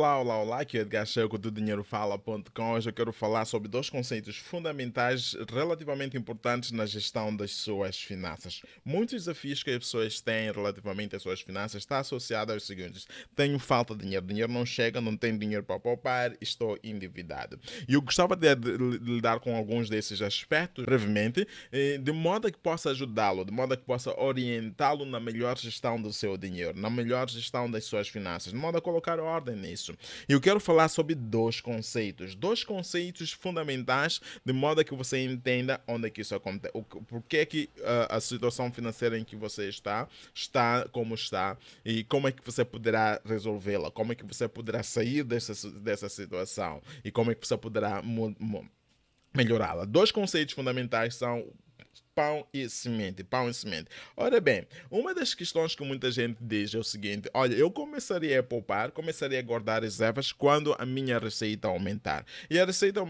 Olá, olá, olá, aqui é Edgar Checo do DinheiroFala.com. Hoje eu quero falar sobre dois conceitos fundamentais relativamente importantes na gestão das suas finanças. Muitos desafios que as pessoas têm relativamente às suas finanças está associado aos seguintes: tenho falta de dinheiro, dinheiro não chega, não tenho dinheiro para poupar, estou endividado. E eu gostava de, lidar com alguns desses aspectos brevemente, eh, de modo que possa ajudá-lo, de modo que possa orientá-lo na melhor gestão do seu dinheiro, na melhor gestão das suas finanças, de modo a colocar ordem nisso isso. Eu quero falar sobre dois conceitos, dois conceitos fundamentais, de modo que você entenda onde é que isso acontece, o porquê é que uh, a situação financeira em que você está está como está e como é que você poderá resolvê-la, como é que você poderá sair dessa, dessa situação e como é que você poderá melhorá-la. Dois conceitos fundamentais são pão e semente, pão e semente. Ora bem, uma das questões que muita gente diz é o seguinte: olha, eu começaria a poupar, começaria a guardar reservas quando a minha receita aumentar. E a receita,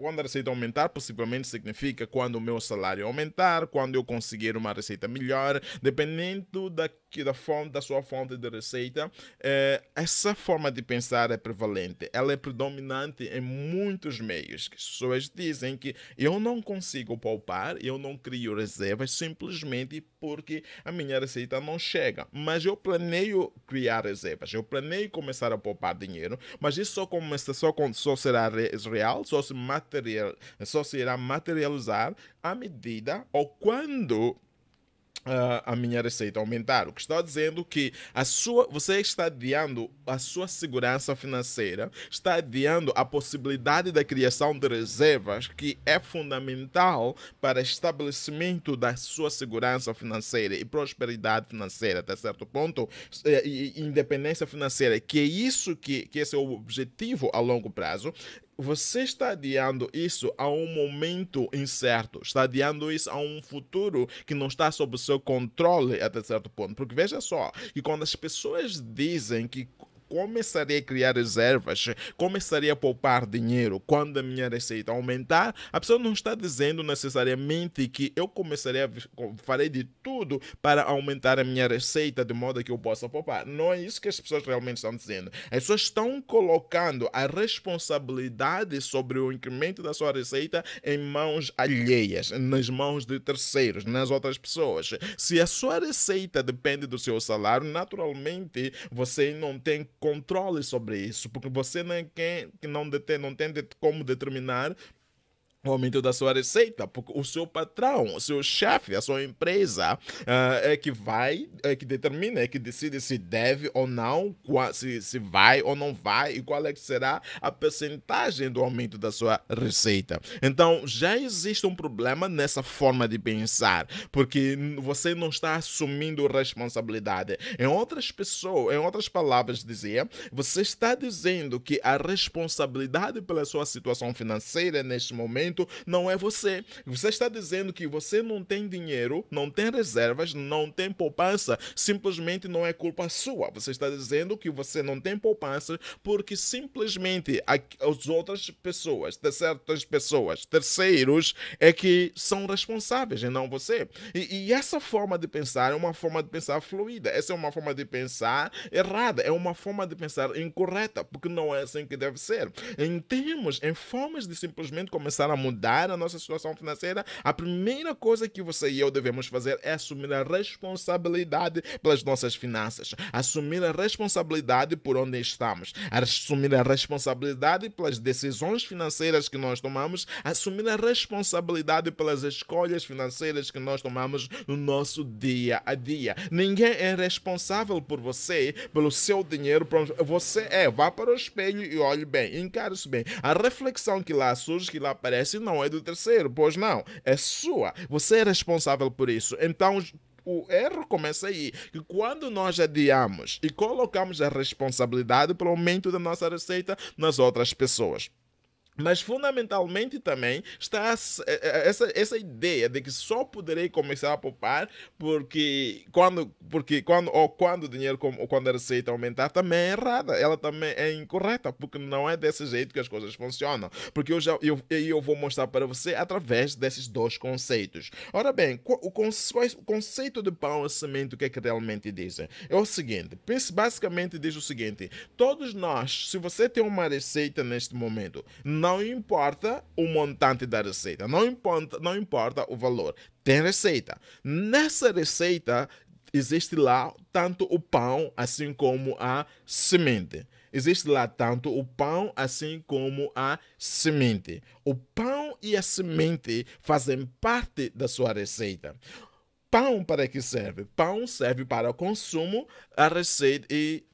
quando a receita aumentar, possivelmente significa quando o meu salário aumentar, quando eu conseguir uma receita melhor, dependendo da, da, fonte, da sua fonte de receita. É, essa forma de pensar é prevalente, ela é predominante em muitos meios. As pessoas dizem que eu não consigo poupar, eu não crio reservas simplesmente porque a minha receita não chega. Mas eu planeio criar reservas, eu planeio começar a poupar dinheiro, mas isso só, começa, só, só será real, só se, material, só se irá materializar à medida ou quando Uh, a minha receita aumentar. O que está dizendo que a sua, você está adiando a sua segurança financeira, está adiando a possibilidade da criação de reservas, que é fundamental para estabelecimento da sua segurança financeira e prosperidade financeira, até certo ponto, e independência financeira, que é isso que, que esse é o objetivo a longo prazo você está adiando isso a um momento incerto, está adiando isso a um futuro que não está sob seu controle até certo ponto. Porque veja só, que quando as pessoas dizem que começaria a criar reservas, começaria a poupar dinheiro quando a minha receita aumentar, a pessoa não está dizendo necessariamente que eu começaria a farei de tudo para aumentar a minha receita de modo que eu possa poupar. Não é isso que as pessoas realmente estão dizendo. As pessoas estão colocando a responsabilidade sobre o incremento da sua receita em mãos alheias, nas mãos de terceiros, nas outras pessoas. Se a sua receita depende do seu salário, naturalmente você não tem controle sobre isso, porque você não, é quem, que não, detém, não tem como determinar o aumento da sua receita, porque o seu patrão, o seu chefe, a sua empresa uh, é que vai, é que determina, é que decide se deve ou não, se, se vai ou não vai e qual é que será a percentagem do aumento da sua receita. Então já existe um problema nessa forma de pensar, porque você não está assumindo responsabilidade. Em outras pessoas, em outras palavras dizia, você está dizendo que a responsabilidade pela sua situação financeira neste momento momento não é você. Você está dizendo que você não tem dinheiro, não tem reservas, não tem poupança, simplesmente não é culpa sua. Você está dizendo que você não tem poupança porque simplesmente as outras pessoas, certas pessoas, terceiros, é que são responsáveis e não você. E, e essa forma de pensar é uma forma de pensar fluida. Essa é uma forma de pensar errada, é uma forma de pensar incorreta, porque não é assim que deve ser. Em termos, em formas de simplesmente começar a mudar a nossa situação financeira, a primeira coisa que você e eu devemos fazer é assumir a responsabilidade pelas nossas finanças, assumir a responsabilidade por onde estamos, assumir a responsabilidade pelas decisões financeiras que nós tomamos, assumir a responsabilidade pelas escolhas financeiras que nós tomamos no nosso dia a dia. Ninguém é responsável por você, pelo seu dinheiro. Você é, vá para o espelho e olhe bem, encare isso bem. A reflexão que lá surge, que lá aparece, não é do terceiro. Pois não, é sua. Você é responsável por isso. Então, o erro começa aí, que quando nós adiamos e colocamos a responsabilidade pelo aumento da nossa receita nas outras pessoas. Mas fundamentalmente também está eh, eh, essa, essa ideia de que só poderei começar a poupar porque quando, porque quando, ou quando o dinheiro ou quando a receita aumentar também é errada. Ela também é incorreta, porque não é desse jeito que as coisas funcionam. Porque eu já eu, eu vou mostrar para você através desses dois conceitos. Ora bem, o, o conceito de pão e semente, o que é que realmente dizem? É o seguinte: basicamente diz o seguinte: todos nós, se você tem uma receita neste momento, importa o montante da receita, não importa, não importa o valor, tem receita. Nessa receita existe lá tanto o pão assim como a semente. Existe lá tanto o pão assim como a semente. O pão e a semente fazem parte da sua receita. Pão para que serve? Pão serve para o consumo, a receita e,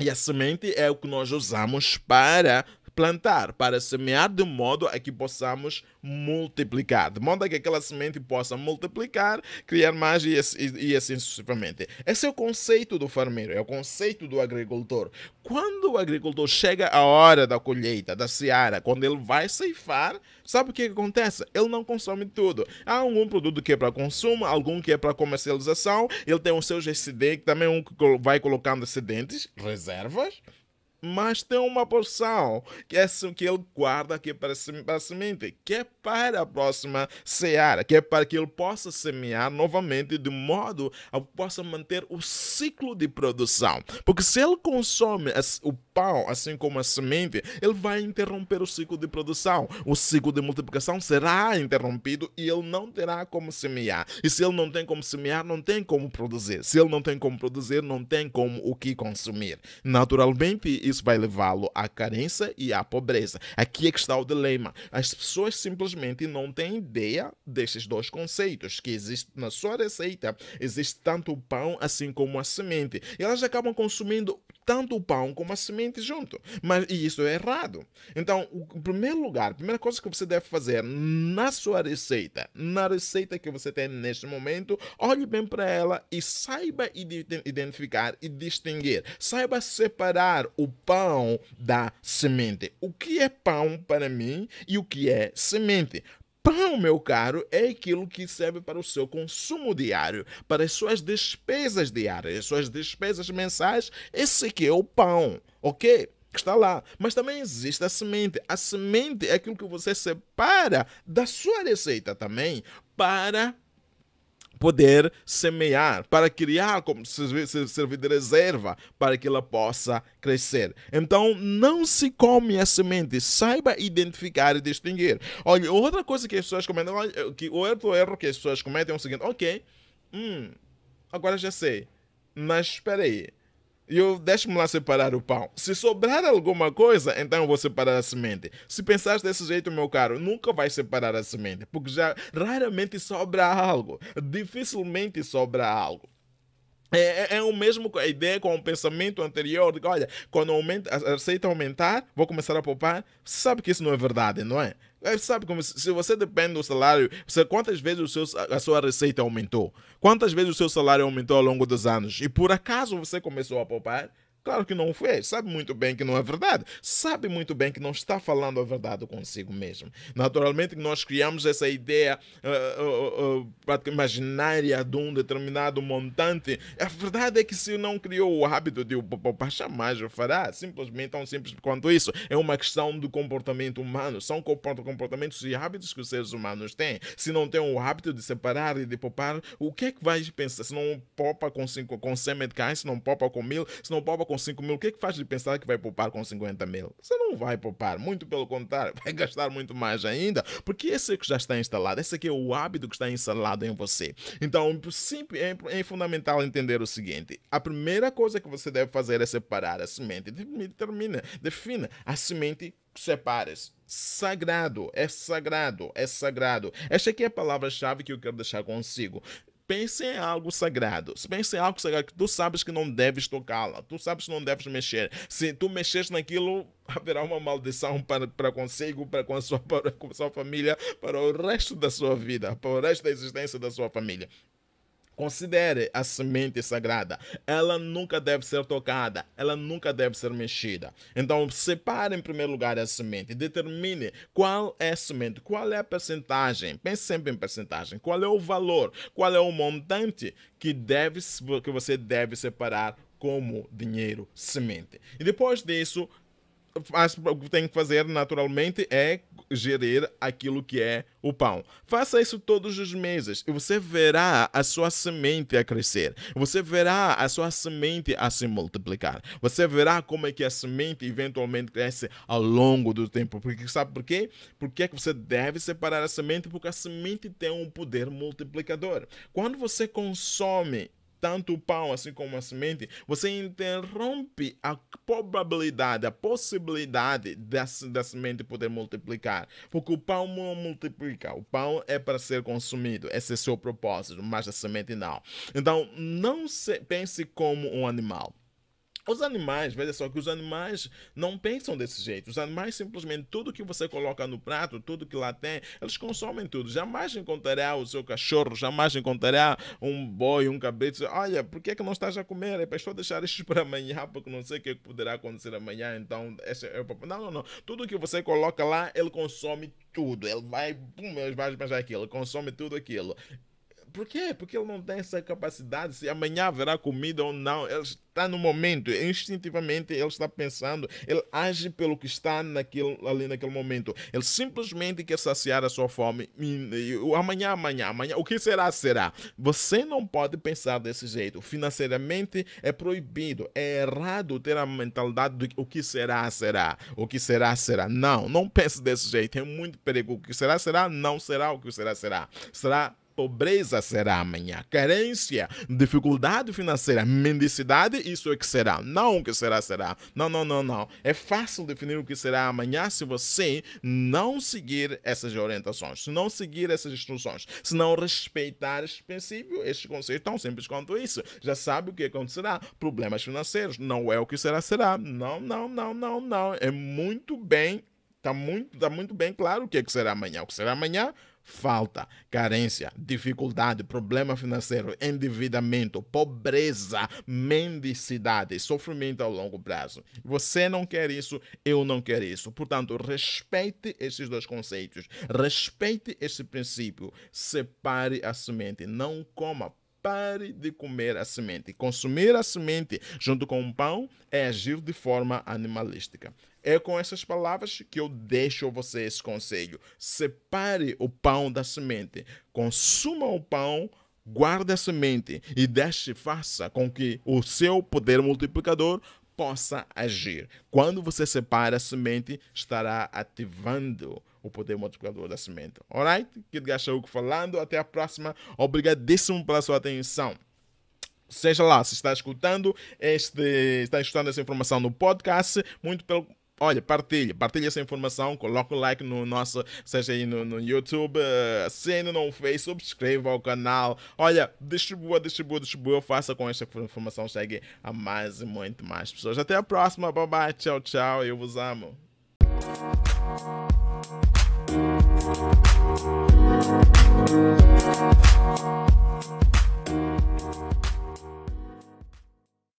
e a semente é o que nós usamos para plantar, para semear de modo a que possamos multiplicar, de modo a que aquela semente possa multiplicar, criar mais e, e, e assim sucessivamente. Esse é o conceito do farmeiro, é o conceito do agricultor. Quando o agricultor chega a hora da colheita, da seara, quando ele vai ceifar, sabe o que acontece? Ele não consome tudo. Há algum produto que é para consumo, algum que é para comercialização, ele tem os seus excedentes, também um que vai colocando excedentes, reservas, mas tem uma porção que é que ele guarda aqui para, para a semente, que é para a próxima seara, que é para que ele possa semear novamente de modo a que possa manter o ciclo de produção. Porque se ele consome o pão, assim como a semente, ele vai interromper o ciclo de produção. O ciclo de multiplicação será interrompido e ele não terá como semear. E se ele não tem como semear, não tem como produzir. Se ele não tem como produzir, não tem como o que consumir. Naturalmente, isso vai levá-lo à carência e à pobreza. Aqui é que está o dilema. As pessoas simplesmente não têm ideia desses dois conceitos que existem na sua receita. Existe tanto o pão assim como a semente. E elas acabam consumindo tanto o pão como a semente junto. Mas e isso é errado. Então, o primeiro lugar, a primeira coisa que você deve fazer na sua receita, na receita que você tem neste momento, olhe bem para ela e saiba identificar e distinguir. Saiba separar o pão da semente. O que é pão para mim e o que é semente? Pão, meu caro, é aquilo que serve para o seu consumo diário, para as suas despesas diárias, as suas despesas mensais. Esse aqui é o pão, ok? Que está lá. Mas também existe a semente. A semente é aquilo que você separa da sua receita também para poder semear, para criar como servir de reserva para que ela possa crescer. Então, não se come a semente, saiba identificar e distinguir. Olha, outra coisa que as pessoas comentam, que o outro erro que as pessoas cometem é o seguinte: ok, hum, agora já sei, mas espera aí e eu deixo-me lá separar o pão. Se sobrar alguma coisa, então eu vou separar a semente. Se pensares desse jeito, meu caro, nunca vais separar a semente, porque já raramente sobra algo. Dificilmente sobra algo. É, é, é, o mesmo a ideia com o pensamento anterior de que, olha, quando aumenta, a receita aumentar, vou começar a poupar. Você sabe que isso não é verdade, não é? é sabe como se você depende do salário, você, quantas vezes o seu, a sua receita aumentou? Quantas vezes o seu salário aumentou ao longo dos anos? E por acaso você começou a poupar? Claro que não fez, sabe muito bem que não é verdade, sabe muito bem que não está falando a verdade consigo mesmo. Naturalmente, nós criamos essa ideia uh, uh, uh, imaginária de um determinado montante. A verdade é que se não criou o hábito de o poupar, jamais o fará. Simplesmente tão simples quanto isso. É uma questão do comportamento humano. São comportamentos e hábitos que os seres humanos têm. Se não tem o hábito de separar e de poupar, o que é que vai pensar? Se não poupa com, cinco, com 100 meticais, se não poupa com mil, se não poupa com com 5 mil, o que é que faz de pensar que vai poupar com 50 mil? Você não vai poupar, muito pelo contrário, vai gastar muito mais ainda, porque esse é que já está instalado, esse aqui é o hábito que está instalado em você. Então, é, é fundamental entender o seguinte: a primeira coisa que você deve fazer é separar a semente. Determina, defina a semente separes. Sagrado, é sagrado, é sagrado. Esta aqui é a palavra-chave que eu quero deixar consigo pense em algo sagrado. Se pense em algo sagrado que tu sabes que não deves tocá-la, tu sabes que não deves mexer. Se tu mexeres naquilo, haverá uma maldição para, para consigo, para com, a sua, para com a sua família, para o resto da sua vida, para o resto da existência da sua família. Considere a semente sagrada. Ela nunca deve ser tocada, ela nunca deve ser mexida. Então, separe em primeiro lugar a semente, determine qual é a semente, qual é a percentagem. Pense sempre em percentagem. Qual é o valor, qual é o montante que, deve, que você deve separar como dinheiro semente. E depois disso, o que tem que fazer naturalmente é gerir aquilo que é o pão. Faça isso todos os meses e você verá a sua semente a crescer. Você verá a sua semente a se multiplicar. Você verá como é que a semente eventualmente cresce ao longo do tempo. Porque sabe por quê? Porque é que você deve separar a semente? Porque a semente tem um poder multiplicador. Quando você consome tanto o pão assim como a semente, você interrompe a probabilidade, a possibilidade da, da semente poder multiplicar. Porque o pão não multiplica. O pão é para ser consumido. Esse é seu propósito, mas a semente não. Então, não se, pense como um animal. Os animais, veja só que os animais não pensam desse jeito. Os animais simplesmente tudo que você coloca no prato, tudo que lá tem, eles consomem tudo. Jamais encontrará o seu cachorro, jamais encontrará um boi, um cabrito. Olha, por que, é que não estás a comer? É para estou deixar isso para amanhã, porque não sei o que poderá acontecer amanhã. Então, esse é o Não, não, não. Tudo que você coloca lá, ele consome tudo. Ele vai, pum, ele vai pensar aquilo, ele consome tudo aquilo. Por quê? Porque ele não tem essa capacidade. Se amanhã haverá comida ou não, ele está no momento. Instintivamente ele está pensando. Ele age pelo que está naquele, ali naquele momento. Ele simplesmente quer saciar a sua fome. amanhã, amanhã, amanhã. O que será, será. Você não pode pensar desse jeito. Financeiramente é proibido. É errado ter a mentalidade do o que será, será. O que será, será. Não, não pense desse jeito. É muito perigo. O que será, será. Não será o que será, será. Será pobreza será amanhã, carência, dificuldade financeira, mendicidade, isso é que será. Não o que será, será. Não, não, não, não. É fácil definir o que será amanhã se você não seguir essas orientações, se não seguir essas instruções, se não respeitar estes princípios, estes conceitos tão simples quanto isso. Já sabe o que acontecerá. Problemas financeiros. Não é o que será, será. Não, não, não, não, não. É muito bem, está muito, tá muito bem claro o que, é que será amanhã. O que será amanhã falta, carência, dificuldade, problema financeiro, endividamento, pobreza, mendicidade, sofrimento ao longo prazo. Você não quer isso, eu não quero isso. Portanto, respeite esses dois conceitos, respeite esse princípio, separe a semente, não coma pare de comer a semente. Consumir a semente junto com o pão é agir de forma animalística. É com essas palavras que eu deixo a você esse conselho. Separe o pão da semente. Consuma o pão guarde a semente e deixe, faça com que o seu poder multiplicador possa agir. Quando você separa a semente, estará ativando o poder multiplicador da semente. Alright? Kid Gachaúco falando. Até a próxima. Obrigadíssimo pela sua atenção. Seja lá, se está escutando este, está escutando essa informação no podcast, muito pelo Olha, partilhe, partilhe essa informação, coloque o like no nosso, seja aí no, no YouTube, uh, assine no Face, subscreva ao canal. Olha, distribua, distribua, distribua, faça com essa informação chegue a mais e muito mais pessoas. Até a próxima, bye bye, tchau, tchau, eu vos amo. Thank you.